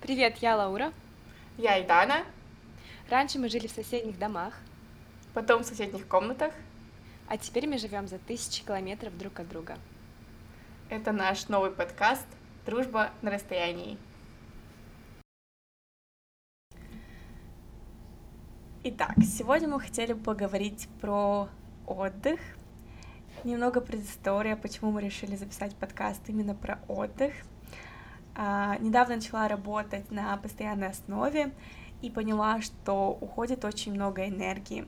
Привет, я Лаура. Я Айдана. Раньше мы жили в соседних домах, Потом в соседних комнатах. а теперь мы живем за тысячи километров друг от друга. Это наш новый подкаст «Дружба на расстоянии». Итак, сегодня мы хотели поговорить про отдых. Немного предыстория, почему мы решили записать подкаст именно про отдых. А, недавно начала работать на постоянной основе и поняла, что уходит очень много энергии.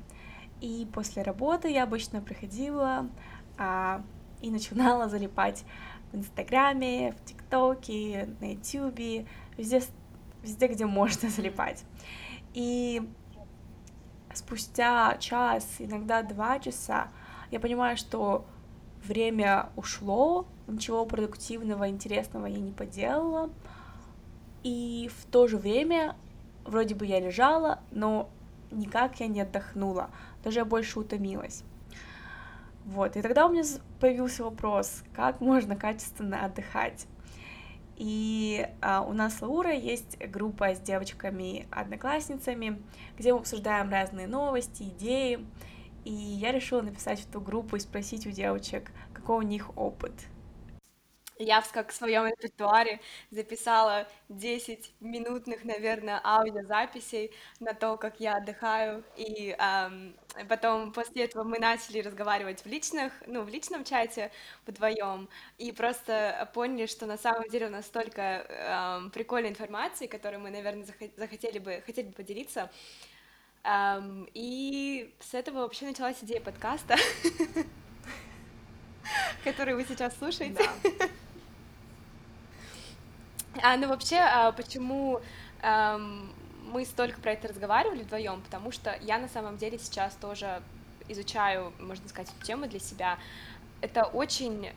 И после работы я обычно приходила а, и начинала залипать в Инстаграме, в ТикТоке, на Ютубе, везде, везде, где можно залипать. И спустя час, иногда два часа, я понимаю, что время ушло, ничего продуктивного, интересного я не поделала, и в то же время вроде бы я лежала, но никак я не отдохнула, даже я больше утомилась. Вот, и тогда у меня появился вопрос, как можно качественно отдыхать. И а, у нас с Лаурой есть группа с девочками-одноклассницами, где мы обсуждаем разные новости, идеи. И я решила написать в эту группу и спросить у девочек, какой у них опыт. Я в как в своем репертуаре записала 10 минутных, наверное, аудиозаписей на то, как я отдыхаю, и эм, потом после этого мы начали разговаривать в личных, ну, в личном чате вдвоем, и просто поняли, что на самом деле у нас столько эм, прикольной информации, которую мы, наверное, захотели бы, хотели бы поделиться, эм, и с этого вообще началась идея подкаста, который вы сейчас слушаете. А, ну вообще, а, почему мы столько про это разговаривали вдвоем, потому что я на самом деле сейчас тоже изучаю, можно сказать, эту тему для себя. Это очень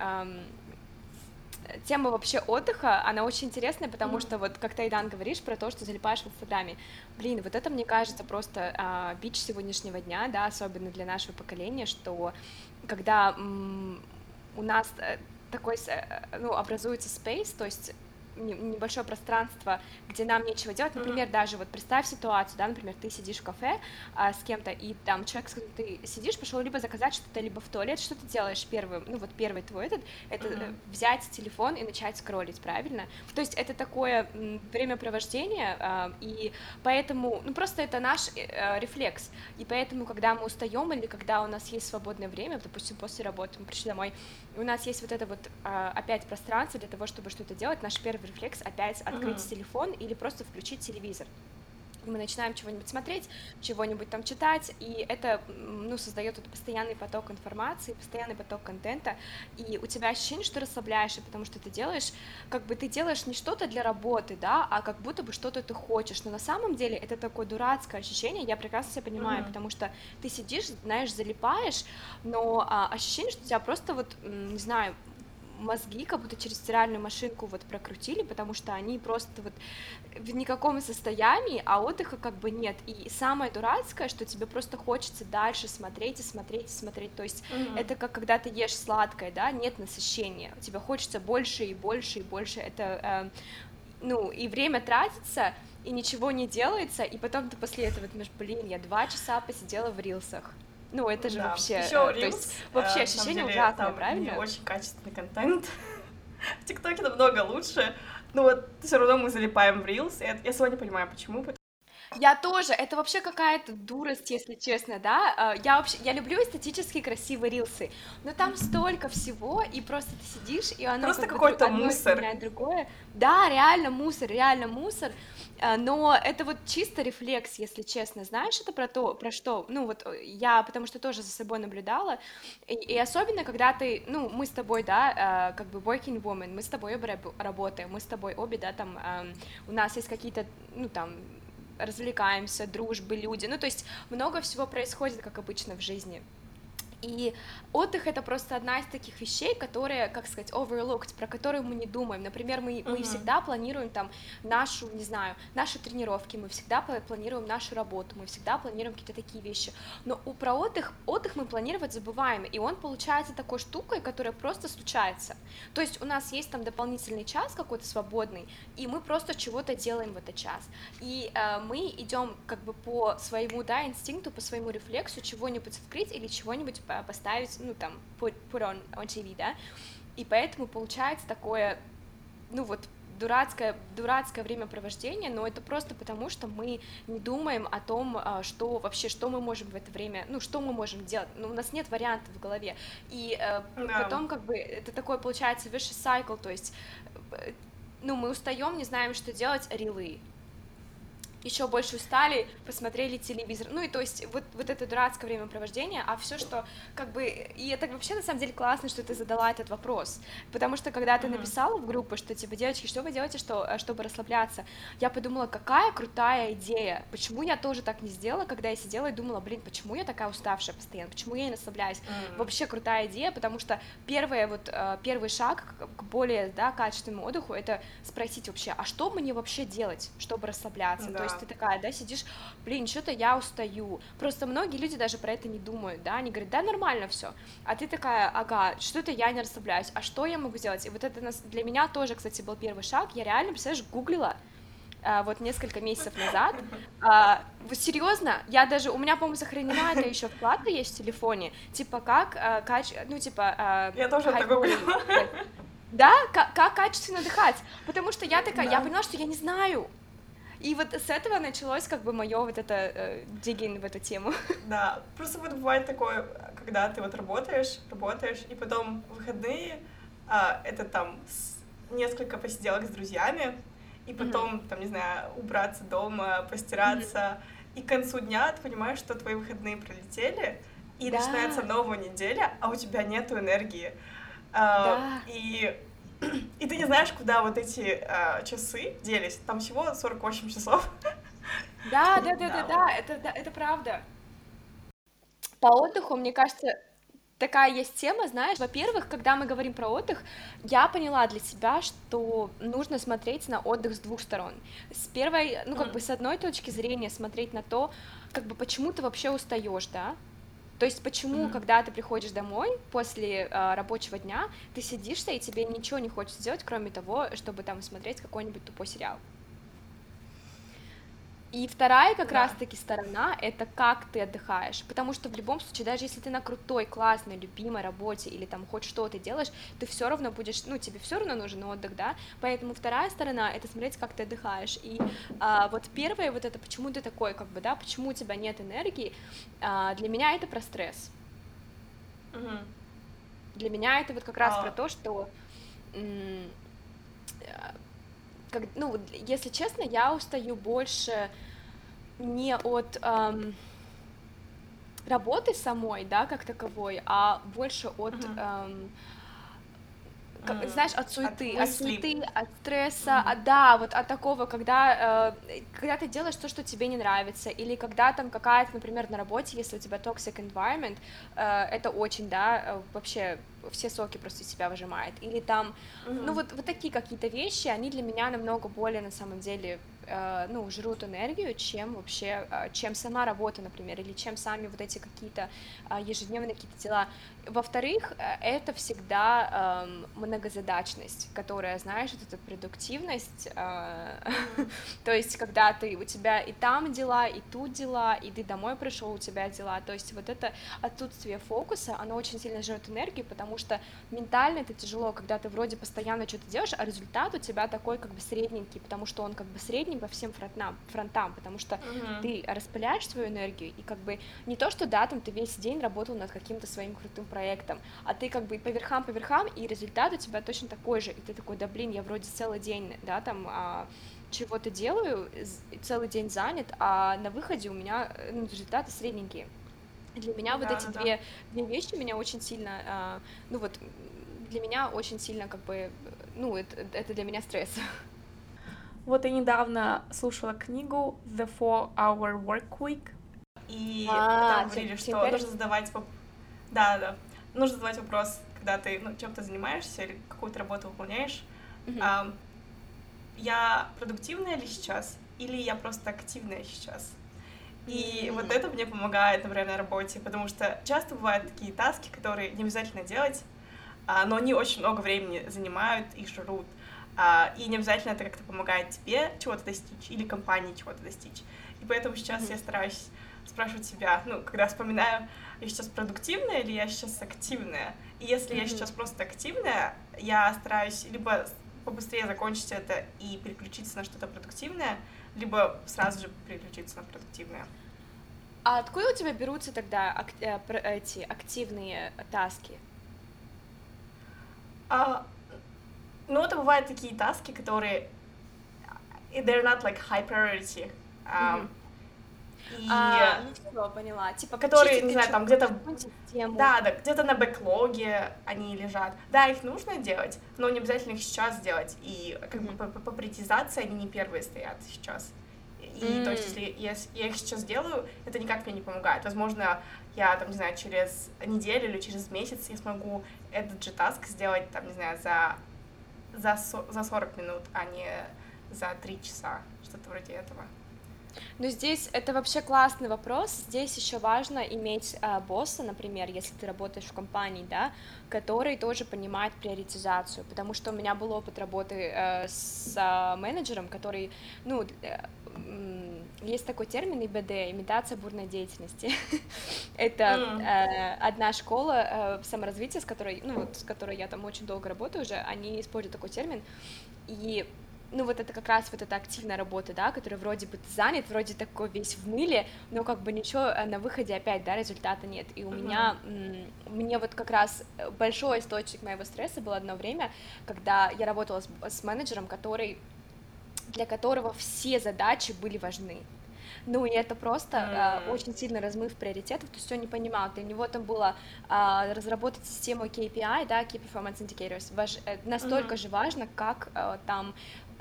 тема вообще отдыха, она очень интересная, потому mm-hmm. что вот как ты, Айдан, говоришь про то, что залипаешь в Инстаграме. Блин, вот это, мне кажется, просто а, бич сегодняшнего дня, да, особенно для нашего поколения, что когда м- у нас э, такой, э, ну, образуется space, то есть небольшое пространство, где нам нечего делать. Например, mm-hmm. даже вот представь ситуацию, да, например, ты сидишь в кафе а, с кем-то, и там человек, с которым ты сидишь, пошел либо заказать что-то, либо в туалет, что ты делаешь первым, ну вот первый твой этот, это mm-hmm. взять телефон и начать скроллить, правильно? То есть это такое времяпровождение, а, и поэтому, ну просто это наш а, рефлекс, и поэтому, когда мы устаем или когда у нас есть свободное время, допустим, после работы мы пришли домой, у нас есть вот это вот а, опять пространство для того, чтобы что-то делать, наш первый рефлекс опять открыть mm-hmm. телефон или просто включить телевизор мы начинаем чего-нибудь смотреть, чего-нибудь там читать, и это, ну, создает вот постоянный поток информации, постоянный поток контента, и у тебя ощущение, что расслабляешься, потому что ты делаешь, как бы ты делаешь не что-то для работы, да, а как будто бы что-то ты хочешь, но на самом деле это такое дурацкое ощущение, я прекрасно себя понимаю, mm-hmm. потому что ты сидишь, знаешь, залипаешь, но а, ощущение, что тебя просто вот, не знаю, мозги как будто через стиральную машинку вот прокрутили, потому что они просто вот в никаком состоянии, а отдыха как бы нет. И самое дурацкое, что тебе просто хочется дальше смотреть и смотреть и смотреть. То есть mm-hmm. это как когда ты ешь сладкое, да, нет насыщения, тебе хочется больше и больше и больше. Это, э, ну, и время тратится, и ничего не делается, и потом ты после этого думаешь, блин, я два часа посидела в рилсах. Ну, это же да. вообще... Еще э, то есть, вообще ощущение деле, ужасное, там правильно? Не очень качественный контент. В ТикТоке намного лучше. Но вот все равно мы залипаем в Reels. Я, я сегодня понимаю, почему. Я тоже, это вообще какая-то дурость, если честно, да. А, я вообще, я люблю эстетически красивые рилсы, но там столько всего, и просто ты сидишь, и оно просто как какой-то мусор. другое. Да, реально мусор, реально мусор. А, но это вот чисто рефлекс, если честно. Знаешь, это про то, про что? Ну вот э, я, потому что тоже за собой наблюдала, и, и особенно, когда ты, ну, мы с тобой, да, а, как бы working woman, мы с тобой обе работаем, мы с тобой обе, да, там, у нас есть какие-то, ну, там, развлекаемся, дружбы, люди, ну, то есть много всего происходит, как обычно в жизни. И отдых это просто одна из таких вещей, которые, как сказать, overlooked, про которые мы не думаем. Например, мы, uh-huh. мы всегда планируем там нашу, не знаю, наши тренировки, мы всегда планируем нашу работу, мы всегда планируем какие-то такие вещи. Но у, про отдых, отдых мы планировать забываем, и он получается такой штукой, которая просто случается. То есть у нас есть там дополнительный час какой-то свободный, и мы просто чего-то делаем в этот час. И э, мы идем как бы по своему, да, инстинкту, по своему рефлексу чего-нибудь открыть или чего-нибудь поставить, ну, там, put, on, on TV, да, и поэтому получается такое, ну, вот, дурацкое, дурацкое времяпровождение, но это просто потому, что мы не думаем о том, а, что вообще, что мы можем в это время, ну, что мы можем делать, ну, у нас нет вариантов в голове, и э, потом, как бы, это такое, получается, vicious cycle, то есть, э, ну, мы устаем, не знаем, что делать, релы, еще больше устали, посмотрели телевизор. Ну и то есть вот, вот это дурацкое времяпровождение, а все, что как бы... И это вообще на самом деле классно, что ты задала этот вопрос, потому что когда ты написала в группу, что типа, девочки, что вы делаете, что, э, чтобы расслабляться, я подумала, какая крутая идея, почему я тоже так не сделала, когда я сидела и думала, блин, почему я такая уставшая постоянно, почему я не расслабляюсь. Mm-hmm. Вообще крутая идея, потому что первое, вот, э, первый шаг к более да, качественному отдыху, это спросить вообще, а что мне вообще делать, чтобы расслабляться? Да. То есть есть ты такая, да, сидишь, блин, что-то я устаю. Просто многие люди даже про это не думают, да, они говорят, да, нормально все. А ты такая, ага, что-то я не расслабляюсь, а что я могу сделать? И вот это для меня тоже, кстати, был первый шаг. Я реально, представляешь, гуглила, а, вот несколько месяцев назад. А, серьезно, я даже, у меня, по-моему, сохранена это еще вкладка есть в телефоне, типа как, а, кач, ну, типа... А, я тоже это гуглила. Да, как, как качественно дыхать, потому что я такая, да. я поняла, что я не знаю, и вот с этого началось как бы мое вот это э, digging в эту тему. Да, просто вот бывает такое, когда ты вот работаешь, работаешь, и потом выходные, а, это там несколько посиделок с друзьями, и потом, mm-hmm. там, не знаю, убраться дома, постираться, mm-hmm. и к концу дня ты понимаешь, что твои выходные пролетели, и да. начинается новая неделя, а у тебя нету энергии. А, да. И и ты не знаешь, куда вот эти э, часы делись. Там всего 48 часов. Да, да, да, да, да, это, да, это правда. По отдыху, мне кажется, такая есть тема, знаешь, во-первых, когда мы говорим про отдых, я поняла для себя, что нужно смотреть на отдых с двух сторон. С первой, ну, как mm. бы с одной точки зрения смотреть на то, как бы почему ты вообще устаешь, да, то есть почему, mm-hmm. когда ты приходишь домой после э, рабочего дня, ты сидишься и тебе ничего не хочется делать, кроме того, чтобы там смотреть какой-нибудь тупой сериал? И вторая как да. раз-таки сторона — это как ты отдыхаешь, потому что в любом случае, даже если ты на крутой, классной, любимой работе или там хоть что ты делаешь, ты все равно будешь, ну, тебе все равно нужен отдых, да, поэтому вторая сторона — это смотреть, как ты отдыхаешь, и а, вот первое вот это, почему ты такой, как бы, да, почему у тебя нет энергии, а, для меня это про стресс. Угу. Для меня это вот как раз а... про то, что как, ну, если честно, я устаю больше не от эм, работы самой, да, как таковой, а больше от uh-huh. эм, как, mm. знаешь, от суеты, от, от суеты, от стресса, mm. от, да, вот от такого, когда, э, когда ты делаешь то, что тебе не нравится, или когда там какая-то, например, на работе, если у тебя toxic environment, э, это очень, да, э, вообще все соки просто из себя выжимает, или там, mm-hmm. ну вот, вот такие какие-то вещи, они для меня намного более, на самом деле, ну, жрут энергию, чем вообще, э, чем сама работа, например, или чем сами вот эти какие-то э, ежедневные какие-то дела. Во-вторых, это всегда эм, многозадачность, которая, знаешь, эта продуктивность, то есть когда ты, у тебя и там дела, и тут дела, и ты домой пришел, у тебя дела, то есть вот это отсутствие фокуса, оно очень сильно жрет энергию, потому что ментально это тяжело, когда ты вроде постоянно что-то делаешь, а результат у тебя такой как бы средненький, потому что он как бы средний, средним по всем фронтам, фронтам потому что uh-huh. ты распыляешь свою энергию, и как бы не то, что да, там ты весь день работал над каким-то своим крутым проектом, а ты как бы по верхам, по верхам, и результат у тебя точно такой же, и ты такой, да блин, я вроде целый день, да, там а, чего-то делаю, целый день занят, а на выходе у меня ну, результаты средненькие. Для меня да, вот эти да. две, две вещи меня очень сильно, а, ну вот, для меня очень сильно как бы, ну, это, это для меня стресс. Вот я недавно слушала книгу The Four Hour Work Week, и а, там говорили, что нужно задавать Да, да. Нужно задавать вопрос, когда ты ну, чем-то занимаешься или какую-то работу выполняешь. Mm-hmm. А, я продуктивная ли сейчас, или я просто активная сейчас? И mm-hmm. вот это мне помогает, например, на работе, потому что часто бывают такие таски, которые не обязательно делать, а, но они очень много времени занимают и жрут. И не обязательно это как-то помогает тебе чего-то достичь или компании чего-то достичь. И поэтому сейчас mm-hmm. я стараюсь спрашивать себя, ну, когда вспоминаю, я сейчас продуктивная или я сейчас активная. И если mm-hmm. я сейчас просто активная, я стараюсь либо побыстрее закончить это и переключиться на что-то продуктивное, либо сразу же переключиться на продуктивное. А откуда у тебя берутся тогда э, эти активные таски? А, ну, это бывают такие таски, которые they're not like high priority. Um, mm-hmm. И... А, ну все, поняла. Типа, которые, не знаю, там где-то... Да, да, где-то на бэклоге они лежат. Да, их нужно делать, но не обязательно их сейчас делать. И как mm-hmm. бы по, по приоритизации они не первые стоят сейчас. И mm-hmm. то есть, если я, я их сейчас делаю, это никак мне не помогает. Возможно, я там, не знаю, через неделю или через месяц я смогу этот же таск сделать, там, не знаю, за, за, за 40 минут, а не за 3 часа, что-то вроде этого. Ну, здесь это вообще классный вопрос. Здесь еще важно иметь э, босса, например, если ты работаешь в компании, да, который тоже понимает приоритизацию, потому что у меня был опыт работы э, с э, менеджером, который, ну, э, есть такой термин ИБД, имитация бурной деятельности. Это э, одна школа э, саморазвития, с которой, ну вот, с которой я там очень долго работаю уже, они используют такой термин, и ну вот это как раз вот эта активная работа, да, которая вроде бы занят, вроде такой весь в мыле, но как бы ничего э, на выходе опять, да, результата нет. И у uh-huh. меня, мне вот как раз большой источник моего стресса было одно время, когда я работала с, с менеджером, который для которого все задачи были важны. Ну, и это просто mm. э, очень сильно размыв приоритетов, то есть он не понимал, для него там было э, разработать систему KPI, да, Key Performance Indicators, важ, э, настолько mm-hmm. же важно, как э, там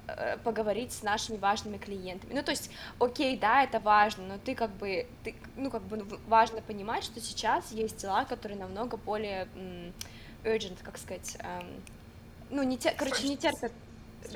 Э, поговорить с нашими важными клиентами. Ну, то есть, окей, да, это важно, но ты как бы, ты, ну, как бы важно понимать, что сейчас есть дела, которые намного более urgent, как сказать, эм, ну, не те, короче, не терпят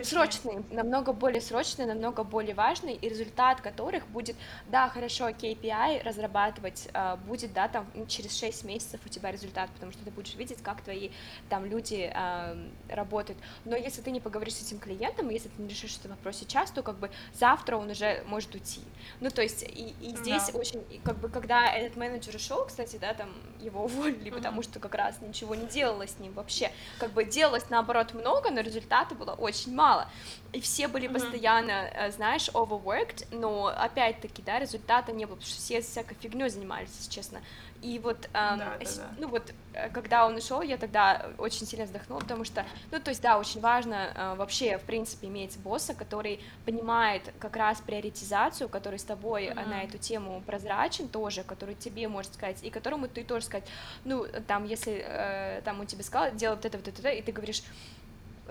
срочные, намного более срочные, намного более важные, и результат которых будет, да, хорошо, KPI разрабатывать а, будет, да, там через 6 месяцев у тебя результат, потому что ты будешь видеть, как твои там люди а, работают. Но если ты не поговоришь с этим клиентом, если ты не решишь этот вопрос сейчас, то как бы завтра он уже может уйти. Ну, то есть, и, и здесь да. очень, как бы, когда этот менеджер ушел, кстати, да, там его уволили, mm-hmm. потому что как раз ничего не делалось с ним вообще. Как бы делалось наоборот много, но результата было очень мало. И все были постоянно, э, знаешь, overworked, но опять-таки, да, результата не было, потому что все всякой фигней занимались, если честно. И вот, эм, да, да, да. ну вот, э, когда он ушел, я тогда очень сильно вздохнула, потому что, ну, то есть, да, очень важно э, вообще, в принципе, иметь босса, который понимает как раз приоритизацию, который с тобой mm-hmm. на эту тему прозрачен тоже, который тебе может сказать, и которому ты тоже сказать, ну, там, если э, там он тебе сказал, делай вот это, вот это, и ты говоришь,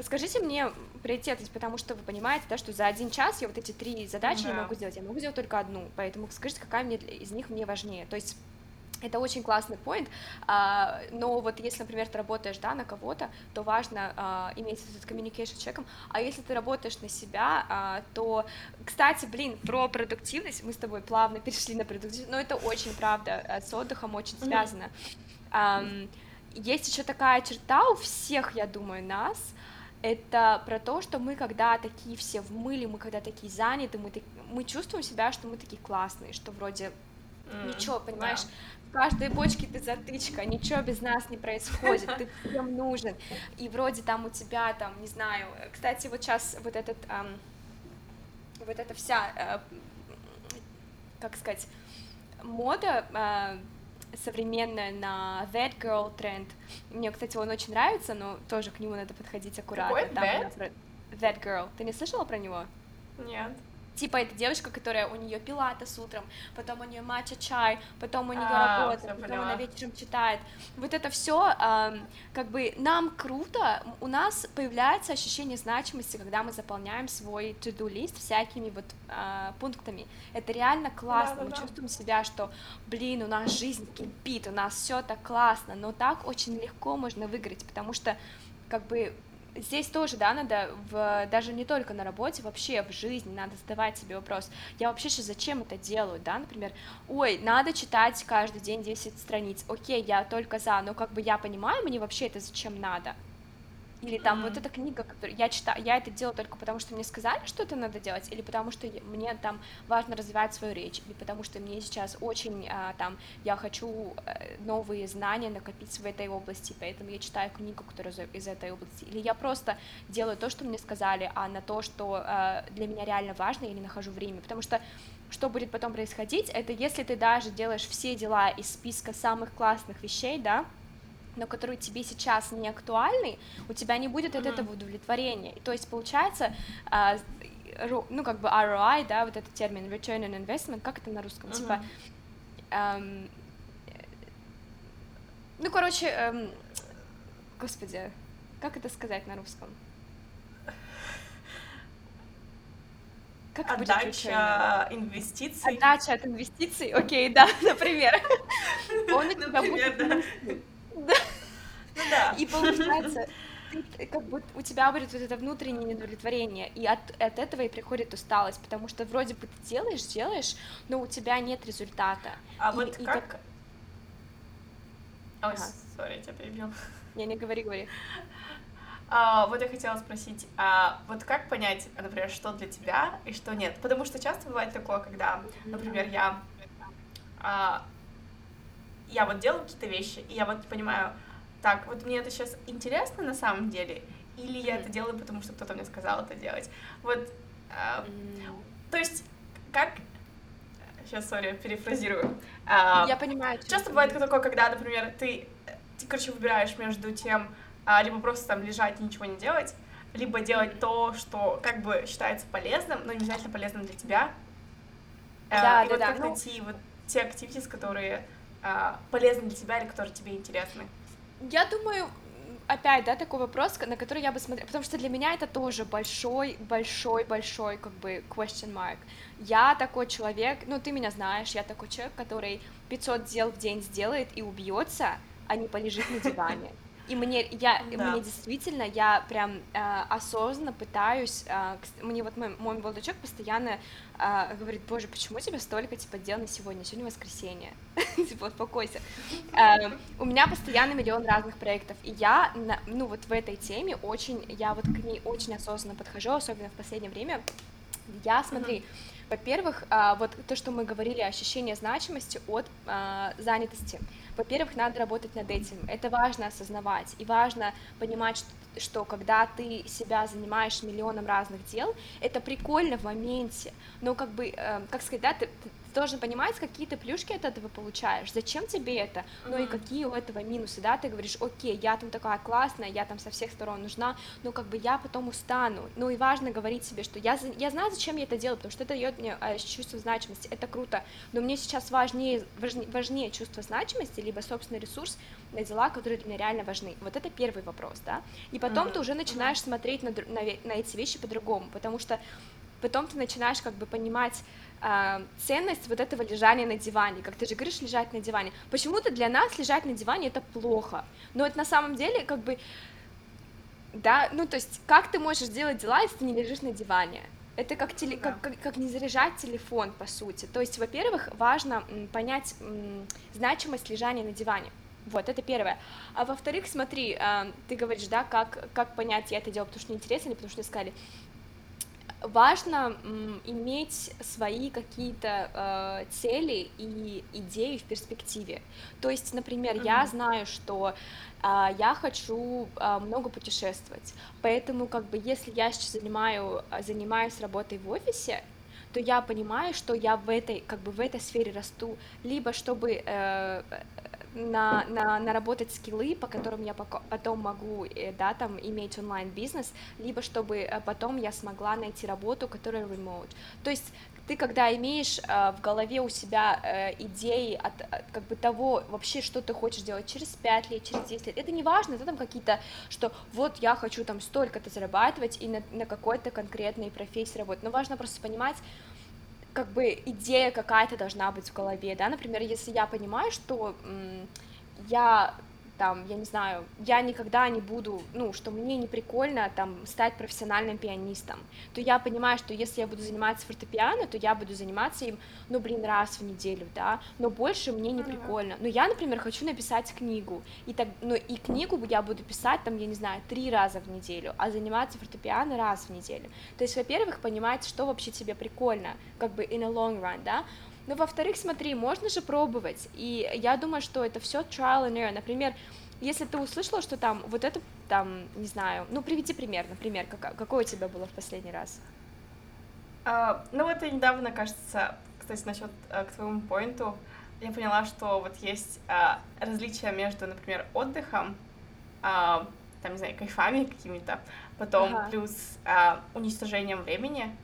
Скажите мне приоритетность, потому что вы понимаете, да, что за один час я вот эти три задачи да. не могу сделать, я могу сделать только одну, поэтому скажите, какая мне из них мне важнее. То есть это очень классный point, а, но вот если, например, ты работаешь, да, на кого-то, то важно а, иметь этот communication с человеком, а если ты работаешь на себя, а, то, кстати, блин, про продуктивность, мы с тобой плавно перешли на продуктивность, но это очень, правда, с отдыхом очень связано. Mm-hmm. Есть еще такая черта у всех, я думаю, нас, это про то, что мы когда такие все в мыле, мы когда такие заняты, мы, мы чувствуем себя, что мы такие классные, что вроде mm, ничего, понимаешь, да. в каждой бочке ты затычка, ничего без нас не происходит, ты всем нужен, и вроде там у тебя там, не знаю, кстати, вот сейчас вот этот, эм, вот эта вся, э, как сказать, мода э, современная на That Girl тренд. Мне, кстати, он очень нравится, но тоже к нему надо подходить аккуратно. Какой? Там that? Про... that Girl. Ты не слышала про него? Нет. Типа это девочка, которая у нее пилатес утром, потом у нее матча чай, потом у нее А, работа, потом поняла. она вечером читает. Вот это все, как бы нам круто, у нас появляется ощущение значимости, когда мы заполняем свой to-do лист всякими вот а, пунктами. Это реально классно, мы Да-да-да. чувствуем себя, что, блин, у нас жизнь кипит, у нас все так классно, но так очень легко можно выиграть, потому что как бы здесь тоже, да, надо в, даже не только на работе, вообще в жизни надо задавать себе вопрос, я вообще сейчас зачем это делаю, да, например, ой, надо читать каждый день 10 страниц, окей, я только за, но как бы я понимаю, мне вообще это зачем надо, или там вот Мгм. эта книга, которую я читаю, я это делаю только потому, что мне сказали, что это надо делать, или потому что мне там важно развивать свою речь, или потому что мне сейчас очень а, там я хочу э, новые знания накопить в этой области, поэтому я читаю книгу, которая из- этой области, или я просто делаю то, что мне сказали, а на то, что э, для меня реально важно, я не нахожу время, потому что что будет потом происходить, это если ты даже делаешь все дела из списка самых классных вещей, да, но которые тебе сейчас не актуальны, у тебя не будет от Мгм. этого удовлетворения. И То есть получается, а, ну как бы ROI, да, вот этот термин Return on Investment, как это на русском? Типа, эм, ну короче, эм, господи, как это сказать на русском? Как будет? Отдача инвестиций. Отдача от инвестиций, окей, да, например. Он у тебя будет да. Ну да. И получается, ты, как бы у тебя будет вот это внутреннее недовлетворение, и от, от этого и приходит усталость, потому что вроде бы ты делаешь, делаешь, но у тебя нет результата. А И- вот и как... Ой, Ага. сори, я тебя перебил. Не, не говори, говори. А, вот я хотела спросить, а вот как понять, например, что для тебя и что нет? Потому что часто бывает такое, когда, например, я, а, я вот делаю какие-то вещи, и я вот понимаю, так, вот мне это сейчас интересно на самом деле, или я это делаю, потому что кто-то мне сказал это делать. Вот, М, то есть, как... Сейчас, сори, перефразирую. А, Я понимаю. Часто бывает такое, когда, например, ты, э, ты, короче, выбираешь между тем, а, либо просто там лежать и ничего не делать, либо делать то, что как бы считается полезным, но не обязательно полезным для тебя. Да, и да, вот да, как ну- найти вот те активитис, которые полезны для тебя или которые тебе интересны. Я думаю, опять, да, такой вопрос, на который я бы смотрела, потому что для меня это тоже большой, большой, большой, как бы, question mark. Я такой человек, ну, ты меня знаешь, я такой человек, который 500 дел в день сделает и убьется, а не полежит на диване. И мне, я, Да. мне действительно, я прям э, осознанно пытаюсь, э, мне вот мой, мой молодой человек постоянно э, говорит, боже, почему у тебя столько, типа, дел на сегодня, сегодня воскресенье, типа, успокойся. Э, У меня постоянно миллион разных проектов, и я, на- ну, вот в этой теме очень, я вот к ней очень осознанно подхожу, особенно в последнее время. Я, смотри, во-первых, а, вот то, что мы говорили, ощущение значимости от а, занятости. Во-первых, надо работать над этим. Это важно осознавать. И важно понимать, что, что когда ты себя занимаешь миллионом разных дел, это прикольно в моменте. Но как бы, э, как сказать, да, ты, должен понимать, какие ты плюшки от этого получаешь. Зачем тебе это? Ну и какие у этого минусы, да? Ты говоришь, окей, я там такая классная, я там со всех сторон нужна, но как бы я потом устану. Ну и важно говорить себе, что я, я знаю, зачем я это делаю, потому что это дает мне э, чувство значимости, это круто, но мне сейчас важнее, важнее, важнее чувство значимости, либо собственный ресурс на дела, которые для меня реально важны. Вот это первый вопрос, да? И потом Мгм, ты уже начинаешь смотреть на, на на эти вещи по-другому, потому что потом ты начинаешь как бы понимать а, ценность вот этого лежания на диване, как ты же говоришь, лежать на диване. Почему-то для нас лежать на диване это плохо, но это на самом деле как бы, да, ну то есть как ты можешь делать дела, если ты не лежишь на диване? Это как, теле, Да. как, как, как не заряжать телефон, по сути. То есть, во-первых, важно понять значимость лежания на диване. Вот, это первое. А во-вторых, смотри, а, ты говоришь, да, как, как понять, я это делаю, потому что неинтересно или потому что искали важно иметь свои какие-то э, цели и идеи в перспективе. То есть, например, я Мгм. знаю, что а, я хочу а, много путешествовать, поэтому как бы если я сейчас занимаю, а, занимаюсь работой в офисе, то я понимаю, что я в этой, как бы в этой сфере расту, либо чтобы э, на, на, наработать скиллы, по которым я потом могу, э, да, там, иметь онлайн-бизнес, либо чтобы э, потом я смогла найти работу, которая remote. То есть ты когда имеешь э, в голове у себя э, идеи от, от как бы того вообще, что ты хочешь делать через 5 лет, через 10 лет, это не важно, это там какие-то, что вот я хочу там столько-то зарабатывать и на, на какой-то конкретной профессии работать, но важно просто понимать, как бы идея какая-то должна быть в голове, да, например, если я понимаю, что я там, я не знаю, я никогда не буду, ну, что мне не прикольно там стать профессиональным пианистом, то я понимаю, что если я буду заниматься фортепиано, то я буду заниматься им, ну, блин, раз в неделю, да, но больше мне не прикольно. Но я, например, хочу написать книгу, и так, ну, и книгу я буду писать там, я не знаю, три раза в неделю, а заниматься фортепиано раз в неделю. То есть, во-первых, понимать, что вообще тебе прикольно, как бы in a long run, да, но ну, во-вторых, смотри, можно же пробовать, и я думаю, что это все trial and error. Например, если ты услышала, что там вот это там, не знаю, ну приведи пример, например, как, какой у тебя было в последний раз? Uh, ну вот я недавно, кажется, кстати, насчет uh, к твоему поинту, я поняла, что вот есть uh, различия между, например, отдыхом, uh, там, не знаю, кайфами какими-то, потом ага. плюс uh, уничтожением времени,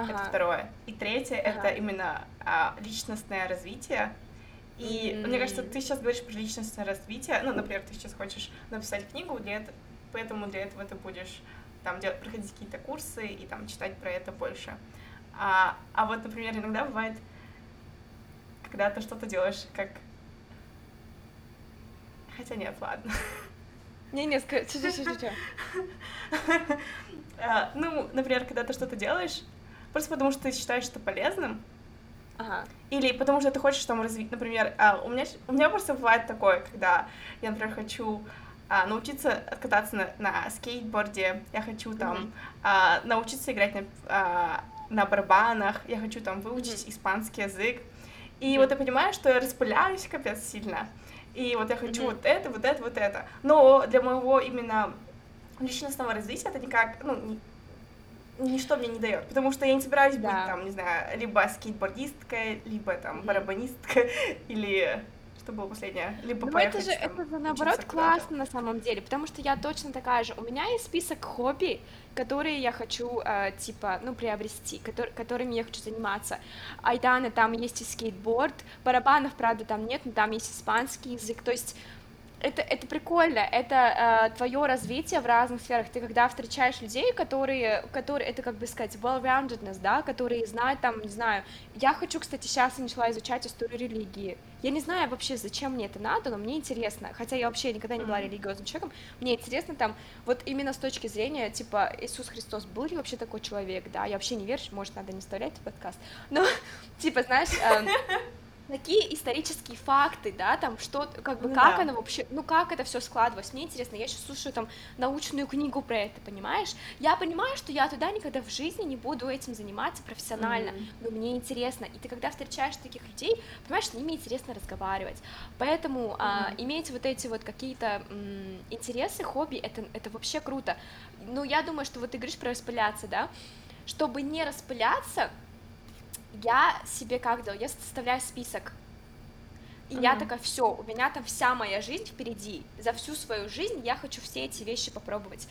Ага. Это второе. И третье ага. это именно а, личностное развитие. И mm-hmm. мне кажется, ты сейчас говоришь про личностное развитие. Ну, например, ты сейчас хочешь написать книгу, для этого, поэтому для этого ты будешь там делать, проходить какие-то курсы и там читать про это больше. А, а вот, например, иногда бывает, когда ты что-то делаешь как... Хотя нет, ладно. Не-не. А, ну, например, когда ты что-то делаешь, просто потому что ты считаешь это полезным. Ага. Или потому что ты хочешь там развить, например, а, у меня у меня просто бывает такое, когда я, например, хочу а, научиться кататься на, на скейтборде, я хочу там mm-hmm. а, научиться играть на, а, на барабанах, я хочу там выучить mm-hmm. испанский язык. И mm-hmm. вот я понимаю, что я распыляюсь капец сильно. И вот я хочу mm-hmm. вот это, вот это, вот это. Но для моего именно личностного развития это никак, ну, ничто мне не дает, потому что я не собираюсь да. быть там, не знаю, либо скейтбордисткой, либо там барабанистка, или что было последнее, либо Ну это же, там, это наоборот классно на самом деле, потому что я точно такая же, у меня есть список хобби, которые я хочу, э, типа, ну, приобрести, который, которыми я хочу заниматься. Айдана, там есть и скейтборд, барабанов, правда, там нет, но там есть испанский язык, то есть это, это прикольно, это э, твое развитие в разных сферах. Ты когда встречаешь людей, которые, которые это как бы сказать, well-roundedness, да, которые знают там, не знаю, я хочу, кстати, сейчас я начала изучать историю религии. Я не знаю вообще, зачем мне это надо, но мне интересно. Хотя я вообще никогда не была религиозным человеком, мне интересно там, вот именно с точки зрения, типа, Иисус Христос был ли вообще такой человек, да, я вообще не верю, может, надо не вставлять в подкаст, но, типа, знаешь, э, такие исторические факты, да, там что, как бы, ну, как да. оно вообще, ну как это все складывалось, мне интересно, я сейчас слушаю там научную книгу про это, понимаешь, я понимаю, что я туда никогда в жизни не буду этим заниматься профессионально, mm-hmm. но мне интересно, и ты когда встречаешь таких людей, понимаешь, с ними интересно разговаривать, поэтому mm-hmm. а, иметь вот эти вот какие-то м, интересы, хобби, это, это вообще круто, ну я думаю, что вот ты говоришь про распыляться, да, чтобы не распыляться, я себе как делаю? Я составляю список. И mm-hmm. я такая, все, у меня там вся моя жизнь впереди. За всю свою жизнь я хочу все эти вещи попробовать.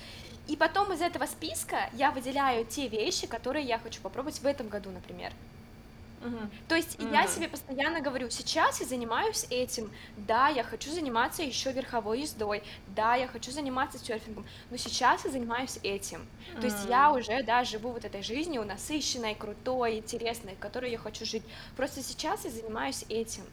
И потом из этого списка я выделяю те вещи, которые я хочу попробовать в этом году, например. Угу. То есть я себе постоянно говорю, сейчас я занимаюсь этим, да, я хочу заниматься еще верховой ездой, да, я хочу заниматься серфингом, но сейчас я занимаюсь этим. То есть я уже, да, живу вот этой жизнью насыщенной, крутой, интересной, которой я хочу жить. Просто сейчас я занимаюсь этим.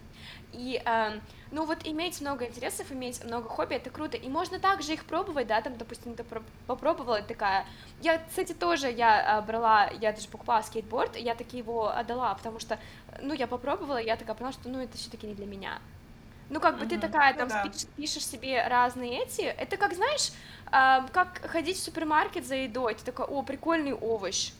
И, э, ну вот иметь много интересов, иметь много хобби, это круто. И можно также их пробовать, да, там, допустим, ты попробовала такая. Я, кстати, тоже, я э, брала, я даже покупала скейтборд, и я таки его отдала, потому что, ну, я попробовала, и я такая поняла, что, ну, это все-таки не для меня. Ну, как бы mm-hmm. ты такая, ну там, ну, да. пишешь, пишешь себе разные эти, это как, знаешь, э, как ходить в супермаркет за едой, ты такой, о, прикольный овощ,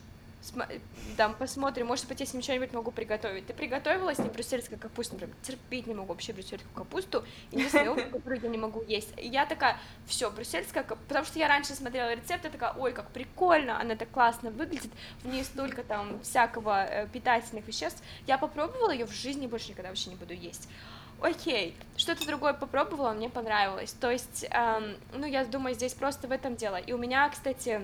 там, посмотрим, может быть, я с ним что-нибудь могу приготовить. Ты приготовила с ним брюссельскую капусту, например, терпеть не могу вообще брюссельскую капусту, единственный овощ, который я не могу есть. И я такая, все, брюссельская капуста, потому что я раньше смотрела рецепт, я такая, ой, как прикольно, она так классно выглядит, в ней столько там всякого э, питательных веществ. Я попробовала ее в жизни больше никогда вообще не буду есть. окей, что-то другое попробовала, мне понравилось. То есть, эм, ну, я думаю, здесь просто в этом дело. И у меня, кстати,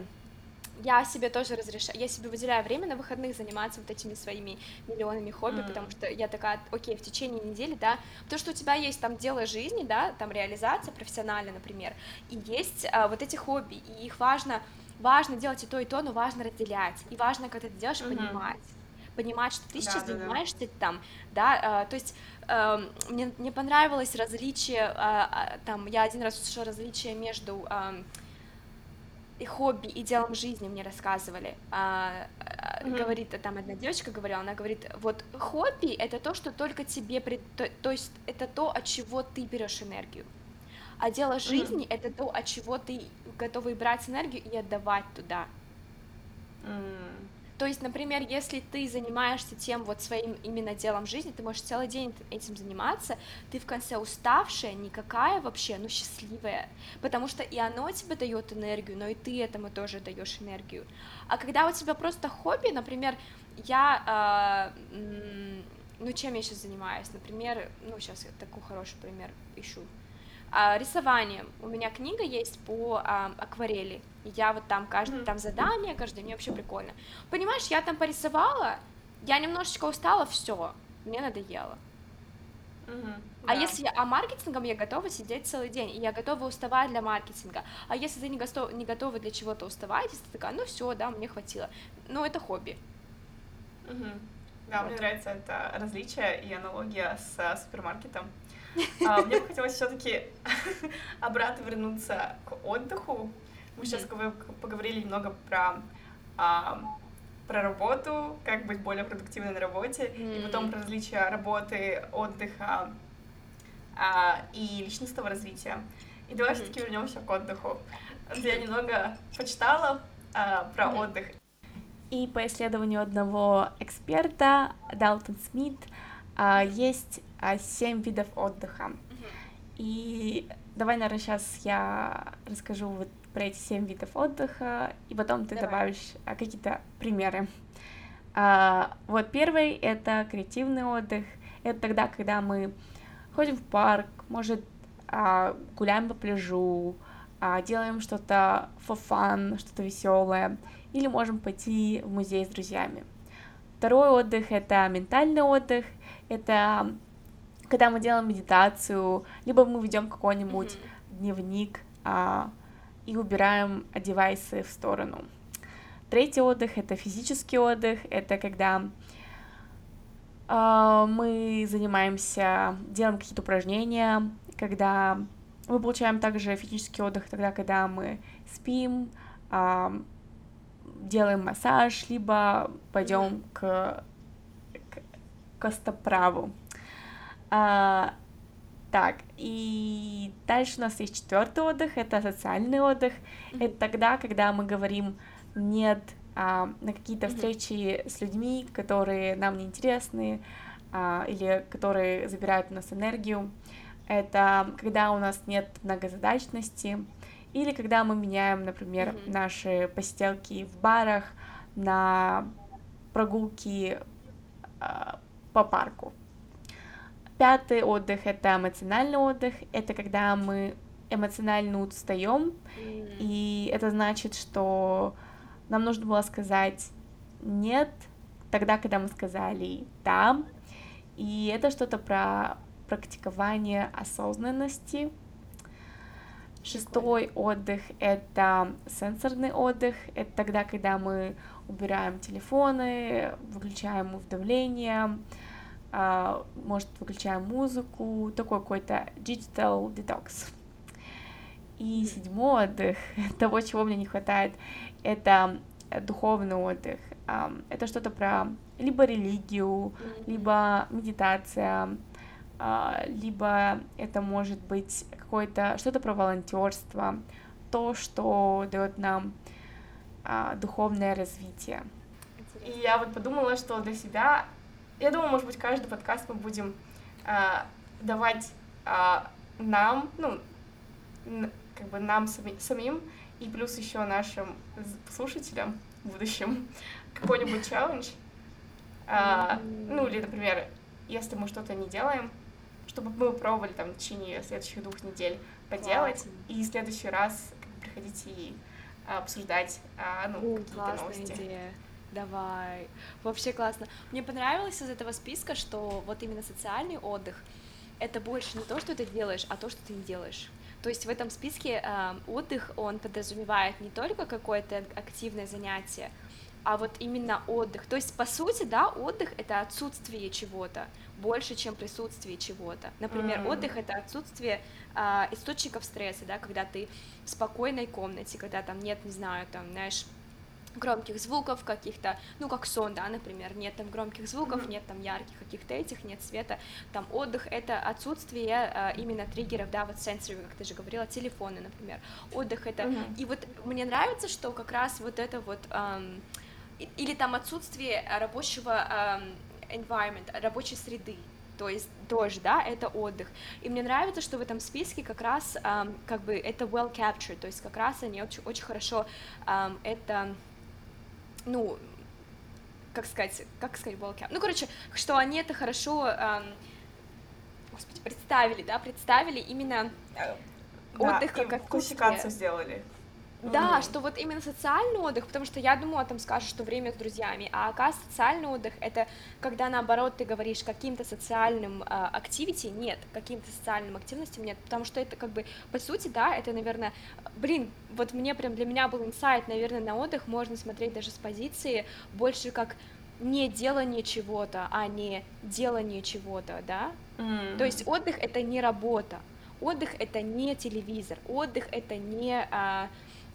я себе тоже разрешаю, я себе выделяю время на выходных заниматься вот этими своими миллионами хобби, mm. потому что я такая, окей, в течение недели, да, потому что у тебя есть там дело жизни, да, там реализация профессиональная, например, и есть а, вот эти хобби, и их важно, важно делать и то, и то, но важно разделять, и важно, когда ты делаешь, mm-hmm. понимать понимать, что ты да, сейчас да, занимаешься да. там, да, э, то есть э, мне, мне понравилось различие, э, там, я один раз услышала различие между э, и хобби, и делом жизни мне рассказывали. А, mm-hmm. Говорит, там одна девочка говорила, она говорит, вот хобби это то, что только тебе, при... то, то есть это то, от чего ты берешь энергию. А дело жизни mm-hmm. это то, от чего ты готовый брать энергию и отдавать туда. Mm. То есть, например, если ты занимаешься тем вот своим именно делом жизни, ты можешь целый день этим заниматься, ты в конце уставшая, никакая вообще, ну счастливая, потому что и оно тебе дает энергию, но и ты этому тоже даешь энергию. А когда у тебя просто хобби, например, я, э, ну чем я сейчас занимаюсь, например, ну сейчас я такой хороший пример ищу, рисованием. У меня книга есть по а, акварели. я вот там каждый там задание, каждый день, мне вообще прикольно. Понимаешь, я там порисовала, я немножечко устала, все, мне надоело. Uh-huh, а да. если а маркетингом я готова сидеть целый день, и я готова уставать для маркетинга. А если ты не, готов, не готова для чего-то уставать, если ты такая, ну все, да, мне хватило. Ну, это хобби. Uh-huh. Да, вот. мне нравится это различие и аналогия с а, супермаркетом. А, мне бы хотелось все-таки обратно вернуться к отдыху. Мы сейчас поговорили немного про а, про работу, как быть более продуктивной на работе, mm-hmm. и потом про различия работы, отдыха а, и личностного развития. И давай mm-hmm. все-таки вернемся к отдыху. Я немного почитала а, про mm-hmm. отдых. И по исследованию одного эксперта, Далтон Смит, есть а, семь видов отдыха. И давай, наверное, сейчас я расскажу вот про эти семь видов отдыха, и потом ты давай. добавишь а, какие-то примеры. А, вот первый — это креативный отдых. Это тогда, когда мы ходим в парк, может, а, гуляем по пляжу, а, делаем что-то for fun, что-то веселое, или можем пойти в музей с друзьями. Второй отдых — это ментальный отдых, это когда мы делаем медитацию, либо мы ведем какой-нибудь mm-hmm. дневник а, и убираем девайсы в сторону. Третий отдых это физический отдых, это когда а, мы занимаемся, делаем какие-то упражнения, когда мы получаем также физический отдых тогда, когда мы спим, а, делаем массаж, либо пойдем mm-hmm. к, к костоправу. А, так, и дальше у нас есть четвертый отдых, это социальный отдых. Mm-hmm. Это тогда, когда мы говорим нет а, на какие-то mm-hmm. встречи с людьми, которые нам не интересны, а, или которые забирают у нас энергию. Это когда у нас нет многозадачности, или когда мы меняем, например, mm-hmm. наши посиделки в барах на прогулки а, по парку. Пятый отдых — это эмоциональный отдых. Это когда мы эмоционально устаем, mm. и это значит, что нам нужно было сказать нет тогда, когда мы сказали да. И это что-то про практикование осознанности. Шестой отдых — это сенсорный отдых. Это тогда, когда мы убираем телефоны, выключаем уведомления, а, может, выключаем музыку, такой какой-то digital detox. И седьмой отдых, того, чего мне не хватает, это духовный отдых. Это что-то про либо религию, либо медитация, а, либо это может быть какое-то что-то про волонтерство, то, что дает нам а, духовное развитие. И я вот подумала, что для себя я думаю, может быть, каждый подкаст мы будем а, давать а, нам, ну, как бы нам сами, самим, и плюс еще нашим слушателям в будущем какой-нибудь челлендж. А, ну, или, например, если мы что-то не делаем, чтобы мы пробовали там в течение следующих двух недель поделать, Классно. и в следующий раз приходить и обсуждать а, ну, какие-то новости. идея. Давай. Вообще классно. Мне понравилось из этого списка, что вот именно социальный отдых это больше не то, что ты делаешь, а то, что ты не делаешь. То есть в этом списке э, отдых, он подразумевает не только какое-то активное занятие, а вот именно отдых. То есть, по сути, да, отдых — это отсутствие чего-то, больше, чем присутствие чего-то. Например, М. отдых — это отсутствие а, источников стресса, да, когда ты в спокойной комнате, когда там нет, не знаю, там, знаешь, громких звуков каких-то, ну, как сон, да, например, нет там громких звуков, Мгм. нет там ярких каких-то этих, нет света, там отдых — это отсутствие а, именно триггеров, да, вот sensory, как ты же говорила, телефоны, например, отдых — это... Мгм. И вот мне нравится, что как раз вот это вот... и- или там отсутствие рабочего environment, рабочей среды, то есть тоже, да, это отдых. И мне нравится, что в этом списке как раз ам, как бы это well captured, то есть как раз они очень, очень хорошо ам, это, ну, как сказать, как сказать well captured, ну, короче, что они это хорошо, ам, господи, представили, да, представили именно Да, отдых и как отсутствие. классификацию сделали. Да, Мгм. что вот именно социальный отдых, потому что я думала, там скажешь, что время с друзьями, а оказывается социальный отдых это когда наоборот ты говоришь каким-то социальным активити нет, каким-то социальным активностям нет, потому что это как бы по сути, да, это, наверное, блин, вот мне прям для меня был инсайт, наверное, на отдых можно смотреть даже с позиции больше как не делание чего-то, а не делание чего-то, да, М. то есть отдых это не работа, отдых это не телевизор, отдых это не а,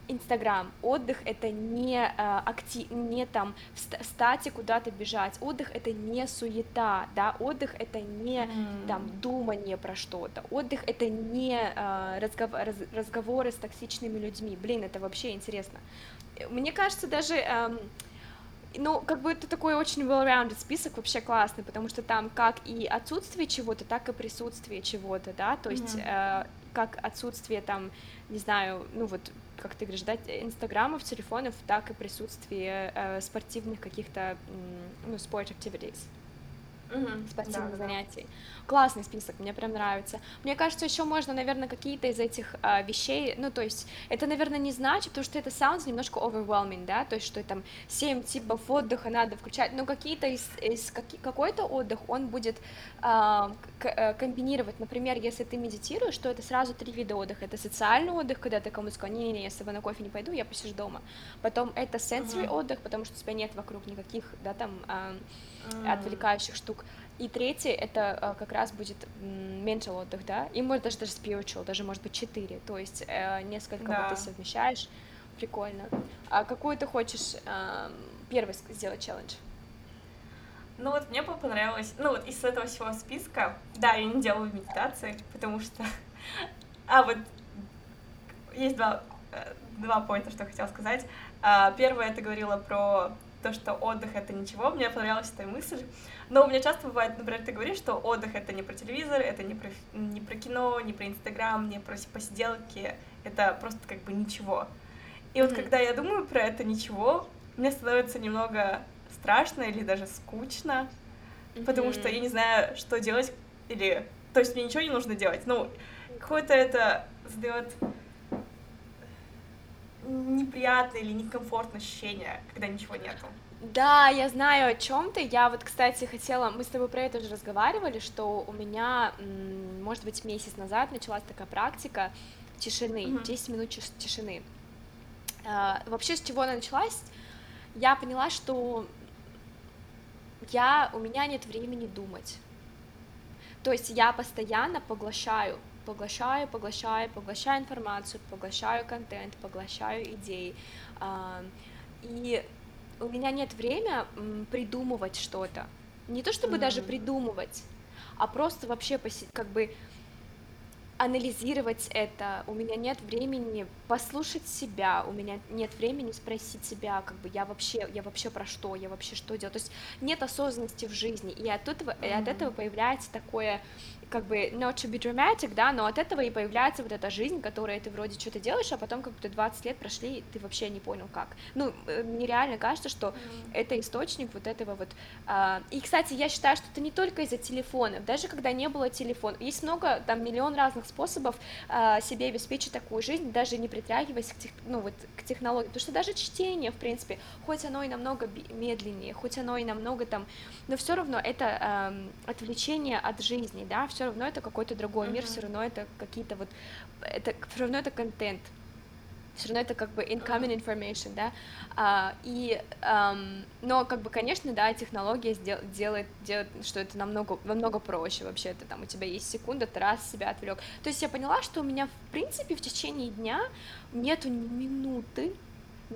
Инстаграм, отдых это не а, акти... не там вста- встать и куда-то бежать, отдых это не суета, да, отдых это не М. там думание про что-то, отдых это не а, разгов- раз- разговоры с токсичными людьми, блин, это вообще интересно. Мне кажется даже эм, ну, как бы это такой очень well-rounded список, вообще классный, потому что там как и отсутствие чего-то, так и присутствие чего-то, да, то есть Мгм. э, как отсутствие там, не знаю, ну вот, как ты говоришь, да, инстаграмов, телефонов, так и присутствие э, спортивных каких-то, ну, sport activities Мгм. спортивных Да, да. занятий. Классный список, мне прям нравится. Мне кажется, еще можно, наверное, какие-то из этих а, вещей, ну, то есть, это, наверное, не значит, потому что это sounds немножко overwhelming, да, то есть, что там 7 типов отдыха надо включать, но какие-то из, из какой-то отдых, он будет а, э, комбинировать, например, если ты медитируешь, то это сразу три вида отдыха, это социальный отдых, когда ты кому сказал, не-не-не, я с тобой на кофе не пойду, я посижу дома, потом это sensory Мгм. отдых, потому что у тебя нет вокруг никаких, да, там, а, М. отвлекающих штук. И третий это а, как раз будет м, mental отдых, да, и может даже даже spiritual, даже может быть четыре, то есть э, несколько вот Да. ты совмещаешь, прикольно. А какой ты хочешь первый сделать челлендж? Ну вот мне понравилось, ну вот из этого всего списка, да, я не делаю медитации, потому что, а вот есть два, э, два поинта, что хотела сказать. А, Первое, ты говорила про то, что отдых это ничего, мне понравилась эта мысль, но у меня часто бывает, например, ты говоришь, что отдых это не про телевизор, это не про, не про кино, не про Инстаграм, не про посиделки, это просто как бы ничего. И вот Мгм. когда я думаю про это ничего, мне становится немного страшно или даже скучно, потому что я не знаю, что делать, или... То есть мне ничего не нужно делать. Ну, какое-то это задает неприятное или некомфортное ощущение, когда ничего нету. Да, я знаю, о чем ты. Я вот, кстати, хотела, мы с тобой про это уже разговаривали, что у меня, может быть, месяц назад началась такая практика тишины, Мгм. 10 минут тишины. А, Вообще, с чего она началась? Я поняла, что я, у меня нет времени думать. То есть я постоянно поглощаю, поглощаю, поглощаю, поглощаю информацию, поглощаю контент, поглощаю идеи. А, И у меня нет времени придумывать что-то. Не то чтобы даже М. придумывать, а просто вообще как бы анализировать это, у меня нет времени послушать себя, у меня нет времени спросить себя, как бы я вообще, я вообще про что, я вообще что делаю, то есть нет осознанности в жизни, и от этого, и от этого появляется такое как бы not to be dramatic, да, но от этого и появляется вот эта жизнь, которая ты вроде что-то делаешь, а потом как будто 20 лет прошли, и ты вообще не понял как. Ну, э, мне реально кажется, что mm-hmm. это источник вот этого вот... А, и, кстати, я считаю, что это не только из-за телефонов, даже когда не было телефона, есть много, там, миллион разных способов а, себе обеспечить такую жизнь, даже не притрагиваясь к, тех, ну, вот, к технологиям, потому что даже чтение, в принципе, хоть оно и намного медленнее, хоть оно и намного там, но все равно это а, отвлечение от жизни, да, все равно это какой-то другой mm-hmm. мир, все равно это какие-то вот, это все равно это контент, все равно это как бы incoming information, да, а, и, um, но как бы, конечно, да, технология сдел, делает, делает, что это намного, намного проще вообще, это там у тебя есть секунда, ты раз себя отвлек, то есть я поняла, что у меня, в принципе, в течение дня нету ни минуты,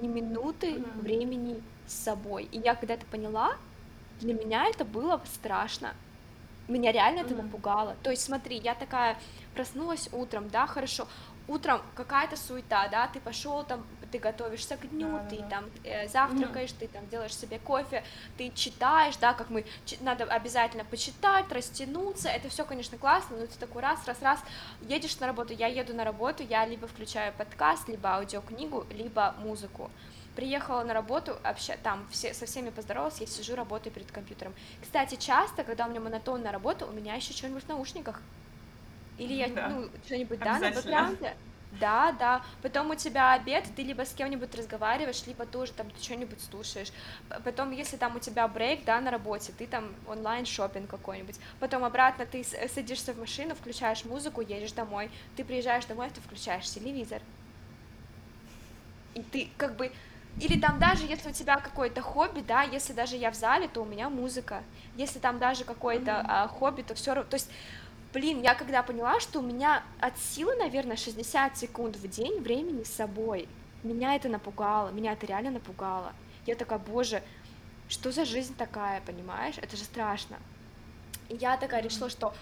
ни минуты mm-hmm. времени с собой, и я когда это поняла, для меня это было страшно, меня реально это напугало. То есть, смотри, я такая проснулась утром, да, хорошо. Утром какая-то суета, да, ты пошел там, ты готовишься к дню, да, ты да. там э, завтракаешь, mm ты там делаешь себе кофе, ты читаешь, да, как мы, надо обязательно почитать, растянуться, это все, конечно, классно, но ты такой раз, раз, раз, едешь на работу, я еду на работу, я либо включаю подкаст, либо аудиокнигу, либо музыку, приехала на работу, обща... там все, со всеми поздоровалась, я сижу, работаю перед компьютером. Кстати, часто, когда у меня монотонная работа, у меня еще что-нибудь в наушниках. Или я, да. ну, что-нибудь, да, на бэкграунде. Да, да. Потом у тебя обед, ты либо с кем-нибудь разговариваешь, либо тоже там ты что-нибудь слушаешь. Потом, если там у тебя брейк, да, на работе, ты там онлайн шопинг какой-нибудь. Потом обратно ты садишься в машину, включаешь музыку, едешь домой. Ты приезжаешь домой, ты включаешь телевизор. И ты как бы или там даже, если у тебя какое-то хобби, да, если даже я в зале, то у меня музыка. Если там даже какое-то mm-hmm. а, хобби, то все равно. То есть, блин, я когда поняла, что у меня от силы, наверное, 60 секунд в день времени с собой, меня это напугало, меня это реально напугало. Я такая, боже, что за жизнь такая, понимаешь? Это же страшно. И я такая mm-hmm. решила, что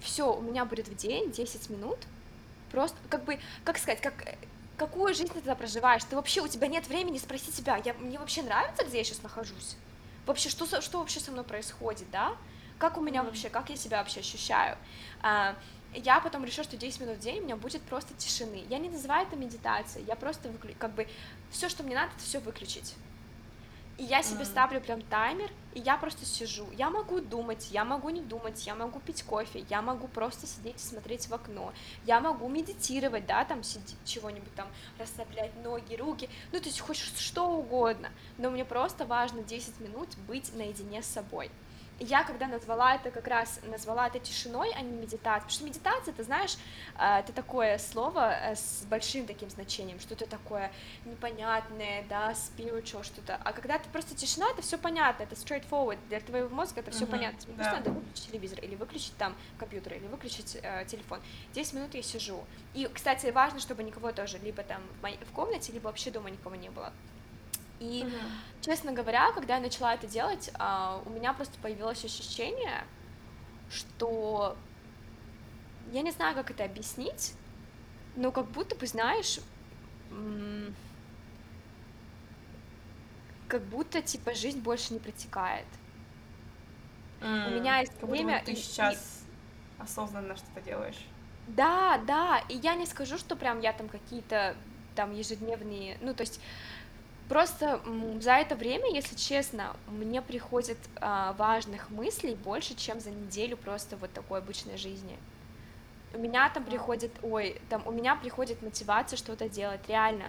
все, у меня будет в день 10 минут, просто, как бы, как сказать, как какую жизнь ты тогда проживаешь? Ты вообще, у тебя нет времени спросить себя, я, мне вообще нравится, где я сейчас нахожусь? Вообще, что, что вообще со мной происходит, да? Как у меня вообще, как я себя вообще ощущаю? А, я потом решила, что 10 минут в день у меня будет просто тишины. Я не называю это медитацией, я просто как бы все, что мне надо, это все выключить. И я себе mm. ставлю прям таймер, и я просто сижу. Я могу думать, я могу не думать, я могу пить кофе, я могу просто сидеть и смотреть в окно, я могу медитировать, да, там сидеть, чего-нибудь там, расслаблять ноги, руки, ну, то есть хоть что угодно, но мне просто важно 10 минут быть наедине с собой я когда назвала это как раз, назвала это тишиной, а не медитацией, потому что медитация, ты знаешь, э, это такое слово э, с большим таким значением, что-то такое непонятное, да, spiritual, что-то, а когда ты просто тишина, это все понятно, это straightforward, для твоего мозга это все uh-huh, понятно, да. просто надо выключить телевизор, или выключить там компьютер, или выключить э, телефон, 10 минут я сижу, и, кстати, важно, чтобы никого тоже, либо там в комнате, либо вообще дома никого не было, и, угу. честно говоря, когда я начала это делать, а, у меня просто появилось ощущение, что я не знаю, как это объяснить, но как будто бы, знаешь, как будто типа жизнь больше не протекает. Mm, у меня есть как время. Будто ты и, сейчас и... осознанно что-то делаешь. Да, да, и я не скажу, что прям я там какие-то там ежедневные, ну то есть Просто за это время, если честно, мне приходит а, важных мыслей больше, чем за неделю просто вот такой обычной жизни. У меня там приходит, ой, там у меня приходит мотивация что-то делать, реально.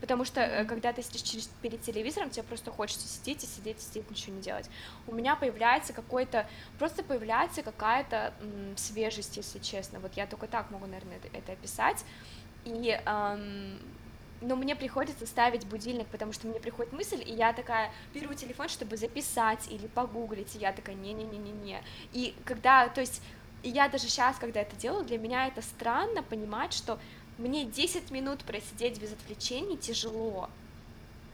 Потому что mm-hmm. когда ты сидишь перед телевизором, тебе просто хочется сидеть и сидеть, и сидеть, ничего не делать. У меня появляется какой-то, просто появляется какая-то м, свежесть, если честно. Вот я только так могу, наверное, это, это описать. И эм, но мне приходится ставить будильник, потому что мне приходит мысль, и я такая беру телефон, чтобы записать или погуглить, и я такая не-не-не-не-не. И когда, то есть, я даже сейчас, когда это делаю, для меня это странно понимать, что мне 10 минут просидеть без отвлечений тяжело,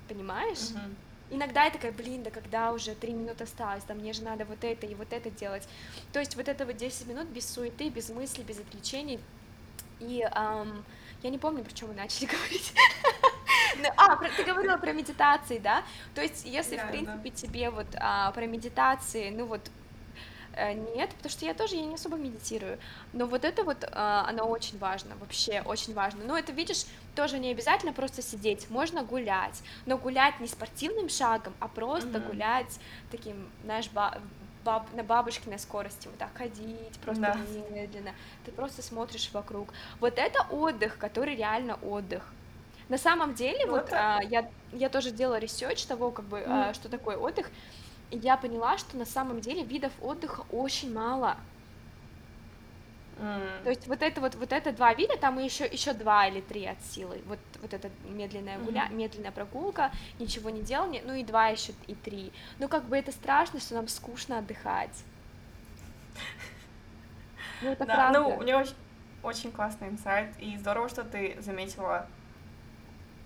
понимаешь? Uh-huh. Иногда я такая, блин, да когда уже 3 минуты осталось, да мне же надо вот это и вот это делать. То есть вот это вот 10 минут без суеты, без мыслей, без отвлечений. И эм, я не помню, про чем мы начали говорить. Ну, а, ты говорила про медитации, да? То есть, если, в принципе, тебе вот а, про медитации, ну вот, Э, нет, потому что я тоже я не особо медитирую. Но вот это вот, а, оно очень важно, вообще очень важно. Но это, видишь, тоже не обязательно просто сидеть, можно гулять, но гулять не спортивным шагом, а просто mm-hmm. гулять таким, знаешь, баб, на бабушкиной скорости, вот так ходить, просто да. медленно, ты просто смотришь вокруг. Вот это отдых, который реально отдых. На самом деле, вот, вот а, я, я тоже делала research того, как бы, mm. а, что такое отдых, и я поняла, что на самом деле видов отдыха очень мало. Mm. То есть вот это вот, вот это два вида, там еще, еще два или три от силы. Вот, вот эта медленная гуля, mm-hmm. медленная прогулка, ничего не делание, ну и два еще и три. Ну как бы это страшно, что нам скучно отдыхать. Ну это да, правда. Ну, у меня очень, очень классный инсайт, и здорово, что ты заметила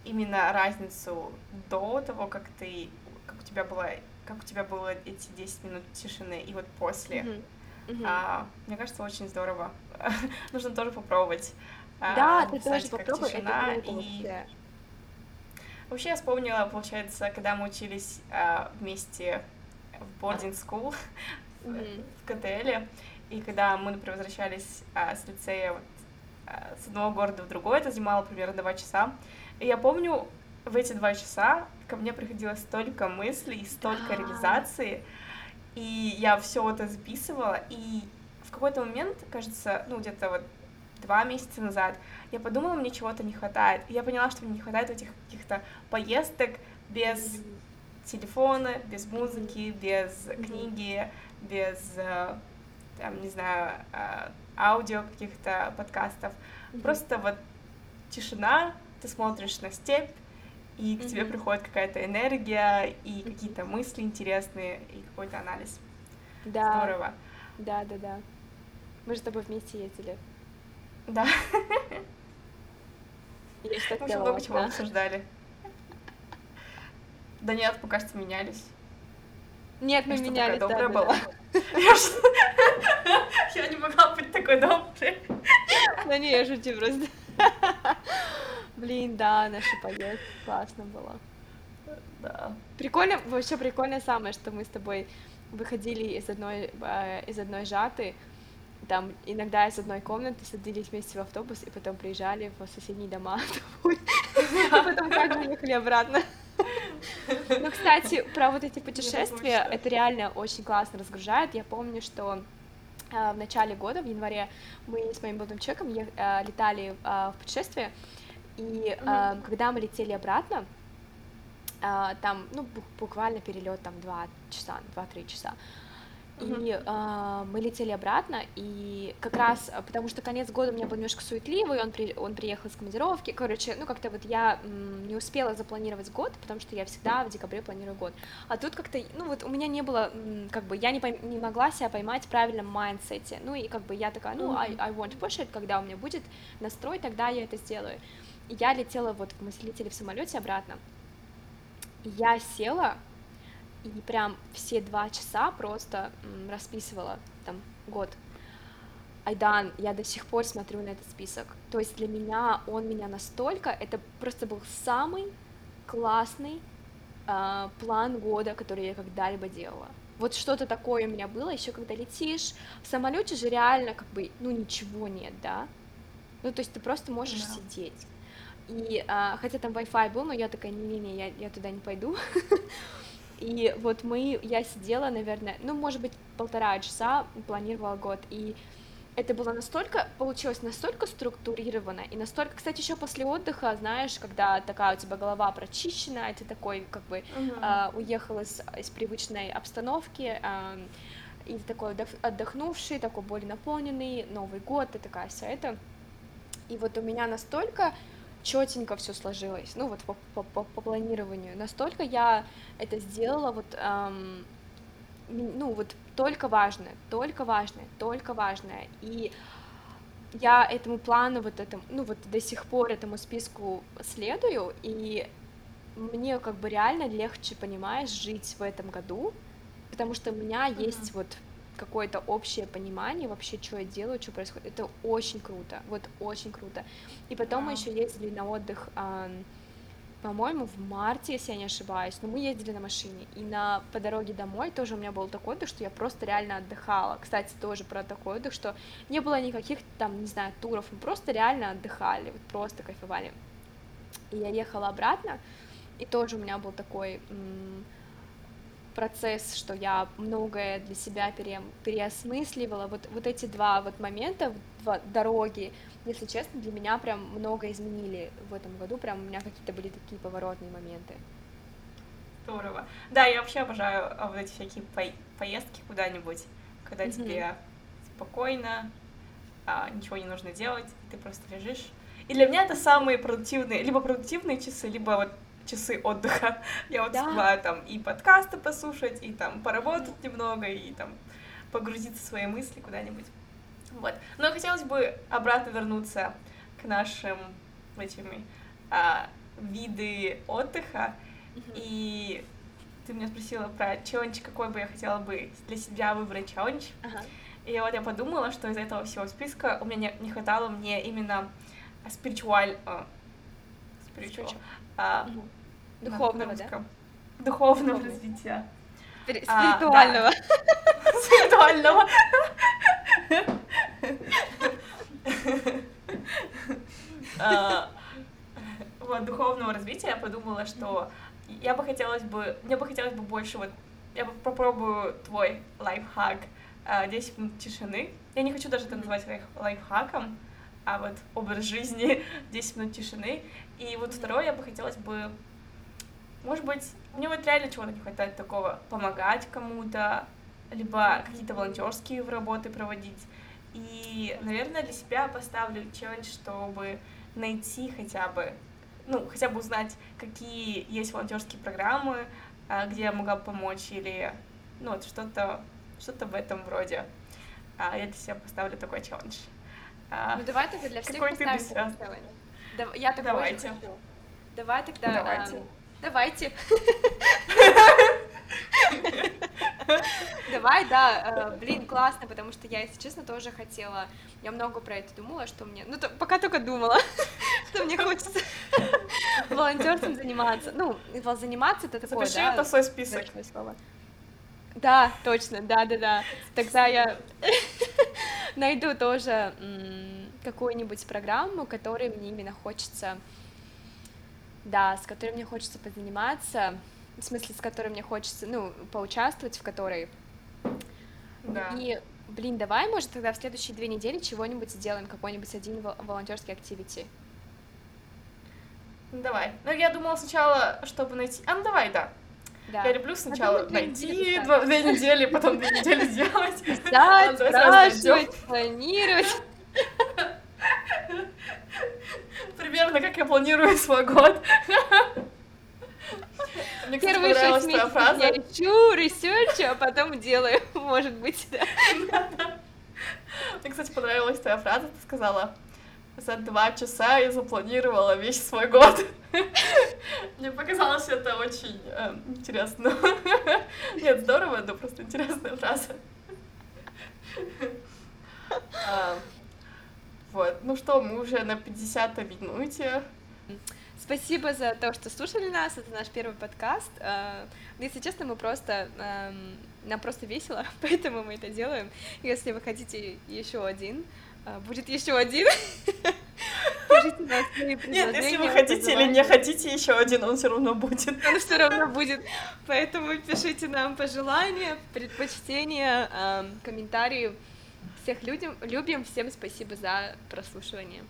именно разницу до того, как ты, как у тебя была, как у тебя было эти 10 минут тишины, и вот после. Mm-hmm Угу. А, мне кажется, очень здорово. Нужно тоже попробовать. А, да, а, ты тоже попробуй, тишина, это и... Вообще я вспомнила, получается, когда мы учились а, вместе в boarding school mm-hmm. в КТЛ, и когда мы, например, возвращались а, с лицея вот, а, с одного города в другой, это занимало примерно два часа. И я помню, в эти два часа ко мне приходило столько мыслей, столько реализации, и я все это записывала, и в какой-то момент, кажется, ну, где-то вот два месяца назад, я подумала, мне чего-то не хватает. И я поняла, что мне не хватает этих каких-то поездок без телефона, без музыки, без книги, без, э, там, не знаю, э, аудио каких-то подкастов. Просто вот тишина, ты смотришь на степь, и к mm-hmm. тебе приходит какая-то энергия, и какие-то мысли интересные, и какой-то анализ. Да. Здорово. Да, да, да. Мы же с тобой вместе ездили. Да. Я что Мы много чего обсуждали. Да нет, пока что менялись. Нет, мы менялись, да, добрая была. Я не могла быть такой доброй. Да не, я шучу просто. Блин, да, наша поездка классно было. Да. Прикольно, вообще прикольно самое, что мы с тобой выходили из одной, э, из одной жаты, там иногда из одной комнаты садились вместе в автобус и потом приезжали в соседние дома и потом также ехали обратно. Ну, кстати, про вот эти путешествия, это реально очень классно разгружает. Я помню, что э, в начале года, в январе, мы с моим молодым человеком э, летали в путешествие, и mm-hmm. э, когда мы летели обратно, э, там, ну, буквально перелет там два часа, два-три часа. Mm-hmm. И э, мы летели обратно, и как раз, потому что конец года у меня был немножко суетливый, он, при, он приехал с командировки, короче, ну как-то вот я м, не успела запланировать год, потому что я всегда в декабре планирую год, а тут как-то, ну вот у меня не было, м, как бы, я не, пойм, не могла себя поймать в правильном mindset 'е, ну и как бы я такая, ну, mm-hmm. I, I want to push it, когда у меня будет настрой, тогда я это сделаю я летела, вот мы летели в самолете обратно, я села и прям все два часа просто расписывала там год. Айдан, я до сих пор смотрю на этот список. То есть для меня он меня настолько, это просто был самый классный э, план года, который я когда-либо делала. Вот что-то такое у меня было, еще когда летишь в самолете же реально как бы, ну ничего нет, да. Ну то есть ты просто можешь да. сидеть. И а, хотя там Wi-Fi был, но я такая, не-не-не, я, я туда не пойду. И вот мы, я сидела, наверное, ну, может быть, полтора часа, планировала год, и это было настолько, получилось настолько структурировано, и настолько, кстати, еще после отдыха, знаешь, когда такая у тебя голова прочищена, ты такой, как бы, uh-huh. а, уехал из, из привычной обстановки, а, и такой отдохнувший, такой более наполненный, Новый год, и такая вся это. И вот у меня настолько четенько все сложилось, ну вот по, по, по, по планированию. Настолько я это сделала вот, эм, ну вот только важное, только важное, только важное. И я этому плану вот этому, ну вот до сих пор этому списку следую, и мне как бы реально легче, понимаешь, жить в этом году, потому что у меня uh-huh. есть вот какое-то общее понимание вообще, что я делаю, что происходит. Это очень круто, вот очень круто. И потом wow. мы еще ездили на отдых, по-моему, в марте, если я не ошибаюсь, но мы ездили на машине, и на, по дороге домой тоже у меня был такой отдых, что я просто реально отдыхала. Кстати, тоже про такой отдых, что не было никаких там, не знаю, туров, мы просто реально отдыхали, вот просто кайфовали. И я ехала обратно, и тоже у меня был такой м- процесс, что я многое для себя пере, переосмысливала. Вот, вот эти два вот момента, два дороги, если честно, для меня прям много изменили в этом году, прям у меня какие-то были такие поворотные моменты. Здорово. Да, я вообще обожаю а, вот эти всякие по- поездки куда-нибудь, когда mm-hmm. тебе спокойно, а, ничего не нужно делать, ты просто лежишь. И для меня это самые продуктивные, либо продуктивные часы, либо вот часы отдыха. Я вот да. успеваю там и подкасты послушать, и там поработать немного, и там погрузиться в свои мысли куда-нибудь. Вот. Но хотелось бы обратно вернуться к нашим этими а, виды отдыха. Mm-hmm. И ты меня спросила про челлендж, какой бы я хотела бы для себя выбрать челлендж. Uh-huh. И вот я подумала, что из этого всего списка у меня не, не хватало мне именно спиритуаль... Spiritual, uh, uh-huh. Духовного, да? Духовного развития. Спиритуального. Спиритуального. А, вот, духовного развития я подумала, что я бы хотелось бы, мне бы хотелось бы больше вот, я бы попробую твой лайфхак 10 а, минут тишины. Я не хочу даже это называть лайфхаком, а вот образ жизни 10 минут тишины. И вот второе, я бы хотелось бы может быть, мне вот реально чего-то не хватает такого, помогать кому-то, либо какие-то волонтерские работы проводить. И, наверное, для себя поставлю челлендж, чтобы найти хотя бы, ну, хотя бы узнать, какие есть волонтерские программы, а, где я могла помочь, или, ну, вот что-то что-то в этом роде. А, я для себя поставлю такой челлендж. А, ну, давай тогда для всех Какой поставим себя? Я такой Давайте. Давай тогда... Давайте. Давайте. Давай, да, э, блин, классно, потому что я, если честно, тоже хотела, я много про это думала, что мне, ну, то, пока только думала, что мне хочется волонтерством заниматься, ну, заниматься это такое, Запиши да, это в свой список. Слово. Да, точно, да-да-да, тогда я найду тоже какую-нибудь программу, которой мне именно хочется да, с которой мне хочется позаниматься, в смысле, с которой мне хочется, ну, поучаствовать, в которой. Да. И, блин, давай, может, тогда в следующие две недели чего-нибудь сделаем, какой-нибудь один волонтерский activity. Ну, давай. Ну, я думала сначала, чтобы найти... А, ну, давай, да. Да. Я люблю сначала а найти два, две недели, потом две недели сделать. Писать, спрашивать, планировать. Примерно как я планирую свой год. Мне, кстати, Первые шесть месяцев фраза. я ищу, ресерчу, а потом делаю, может быть, да. Мне, кстати, понравилась твоя фраза, ты сказала, за два часа я запланировала весь свой год. Мне показалось это очень э, интересно. Нет, здорово, но просто интересная фраза. Вот. Ну что, мы уже на 50 минуте. Спасибо за то, что слушали нас. Это наш первый подкаст. А, если честно, мы просто эм, нам просто весело, поэтому мы это делаем. Если вы хотите еще один, а, будет еще один. Нет, если вы хотите или не хотите еще один, он все равно будет. Он все равно будет. Поэтому пишите нам пожелания, предпочтения, эм, комментарии. Всех людям, любим, всем спасибо за прослушивание.